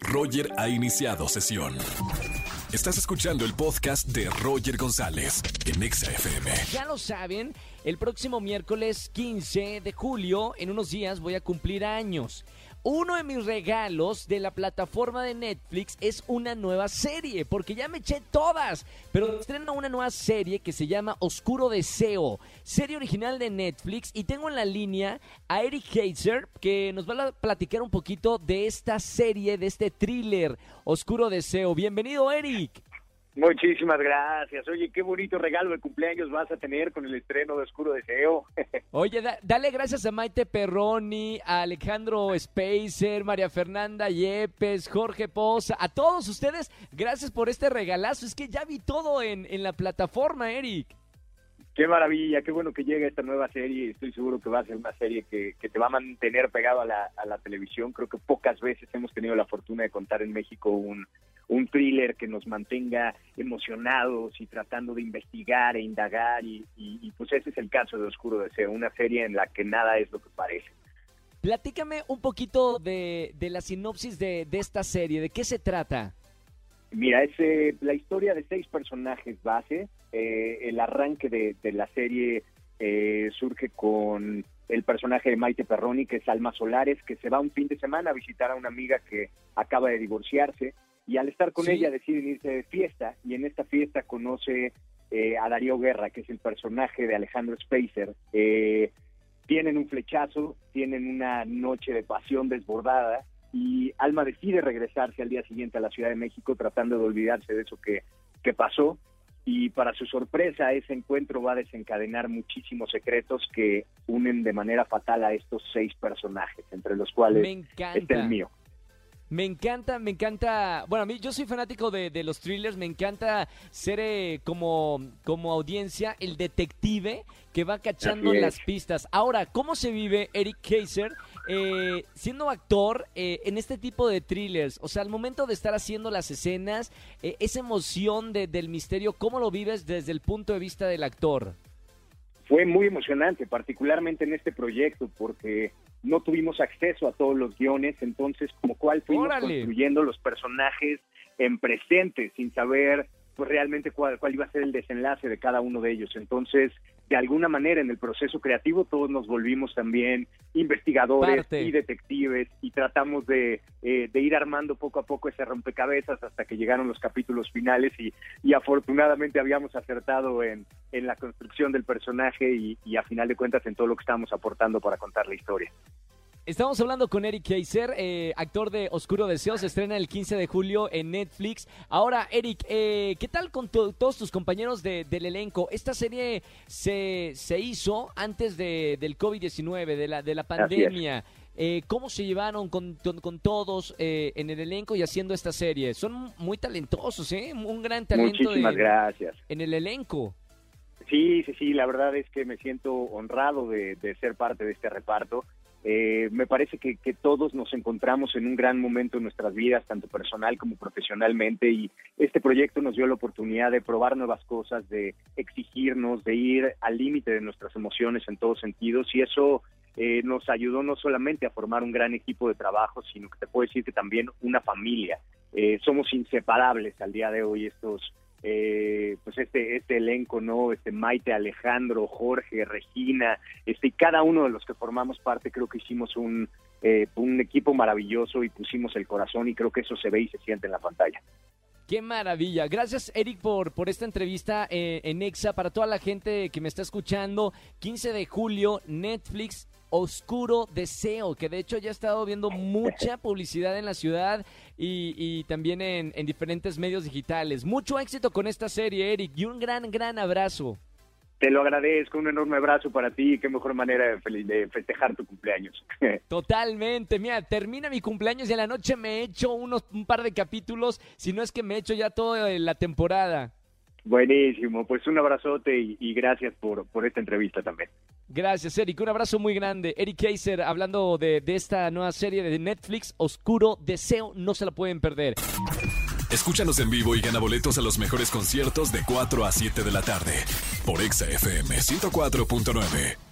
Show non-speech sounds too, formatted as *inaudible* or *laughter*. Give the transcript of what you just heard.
Roger ha iniciado sesión. Estás escuchando el podcast de Roger González en Exa FM. Ya lo saben, el próximo miércoles 15 de julio, en unos días, voy a cumplir años. Uno de mis regalos de la plataforma de Netflix es una nueva serie, porque ya me eché todas, pero estrena una nueva serie que se llama Oscuro Deseo, serie original de Netflix, y tengo en la línea a Eric Heiser, que nos va a platicar un poquito de esta serie, de este thriller Oscuro Deseo. Bienvenido, Eric. Muchísimas gracias. Oye, qué bonito regalo de cumpleaños vas a tener con el estreno de Oscuro Deseo. *laughs* Oye, dale gracias a Maite Perroni, a Alejandro Spacer, María Fernanda Yepes, Jorge Poza, a todos ustedes, gracias por este regalazo. Es que ya vi todo en, en la plataforma, Eric. Qué maravilla, qué bueno que llega esta nueva serie. Estoy seguro que va a ser una serie que, que te va a mantener pegado a la, a la televisión. Creo que pocas veces hemos tenido la fortuna de contar en México un, un thriller que nos mantenga emocionados y tratando de investigar e indagar y, pues ese es el caso de Oscuro Deseo, una serie en la que nada es lo que parece. Platícame un poquito de, la sinopsis de, esta serie, ¿de qué se trata? Mira, es eh, la historia de seis personajes base. Eh, el arranque de, la serie eh, surge con el personaje de Maite Perroni, que es Alma Solares, que se va un fin de semana a visitar a una amiga que acaba de divorciarse y al estar con ella deciden irse de fiesta y en esta fiesta conoce eh, a Darío Guerra, que es el personaje de Alejandro Spacer. Eh, tienen un flechazo, tienen una noche de pasión desbordada y Alma decide regresarse al día siguiente a la Ciudad de México tratando de olvidarse de eso que, que pasó y para su sorpresa ese encuentro va a desencadenar muchísimos secretos que unen de manera fatal a estos seis personajes, entre los cuales está el mío. Me encanta, me encanta. Bueno, a mí yo soy fanático de, los thrillers. Me encanta ser eh, como, como audiencia el detective que va cachando las pistas. Ahora, ¿cómo se vive Eric Kaiser eh, siendo actor eh, en este tipo de thrillers? O sea, al momento de estar haciendo las escenas, esa emoción del misterio, ¿cómo lo vives desde el punto de vista del actor? Fue muy emocionante, particularmente en este proyecto, porque no tuvimos acceso a todos los guiones, entonces como cual fuimos construyendo los personajes en presente sin saber pues realmente cuál, cuál iba a ser el desenlace de cada uno de ellos. Entonces, de alguna manera en el proceso creativo todos nos volvimos también investigadores y detectives y tratamos de, eh, de, ir armando poco a poco ese rompecabezas hasta que llegaron los capítulos finales y, y afortunadamente habíamos acertado en, en, la construcción del personaje y, y a final de cuentas en todo lo que estamos aportando para contar la historia. Estamos hablando con Eric Kaiser, eh, actor de Oscuro Deseo, se estrena el 15 de julio en Netflix. Ahora, Eric, eh, ¿qué tal con todos tus compañeros del elenco? Esta serie se, se hizo antes de, del COVID-19, de la, de la pandemia. Eh, ¿Cómo se llevaron con, con, todos en el elenco y haciendo esta serie? Son muy talentosos, ¿eh? Un gran talento Muchísimas gracias. en el elenco. Sí, sí, sí, la verdad es que me siento honrado de, de ser parte de este reparto. Eh, me parece que, todos nos encontramos en un gran momento en nuestras vidas, tanto personal como profesionalmente, y este proyecto nos dio la oportunidad de probar nuevas cosas, de exigirnos, de ir al límite de nuestras emociones en todos sentidos, y eso eh, nos ayudó no solamente a formar un gran equipo de trabajo, sino que te puedo decir que también una familia. Eh, somos inseparables al día de hoy estos eh, pues este este elenco no este Maite Alejandro Jorge Regina este y cada uno de los que formamos parte creo que hicimos un eh, un equipo maravilloso y pusimos el corazón y creo que eso se ve y se siente en la pantalla Qué maravilla. Gracias, Eric, por, por esta entrevista eh, en EXA. Para toda la gente que me está escuchando, 15 de julio, Netflix Oscuro Deseo, que de hecho ya he estado viendo mucha publicidad en la ciudad y, también en, diferentes medios digitales. Mucho éxito con esta serie, Eric, y un gran, gran abrazo. Te lo agradezco, un enorme abrazo para ti, qué mejor manera de, festejar tu cumpleaños. *laughs* Totalmente, mira, termina mi cumpleaños y a la noche me echo unos, un par de capítulos, si no es que me echo ya toda la temporada. Buenísimo, pues un abrazote y, gracias por, por esta entrevista también. Gracias, Eric. Un abrazo muy grande. Eric Kaiser hablando de, de esta nueva serie de Netflix, Oscuro Deseo, no se la pueden perder. Escúchanos en vivo y gana boletos a los mejores conciertos de 4 a 7 de la tarde por Exa FM 104.9.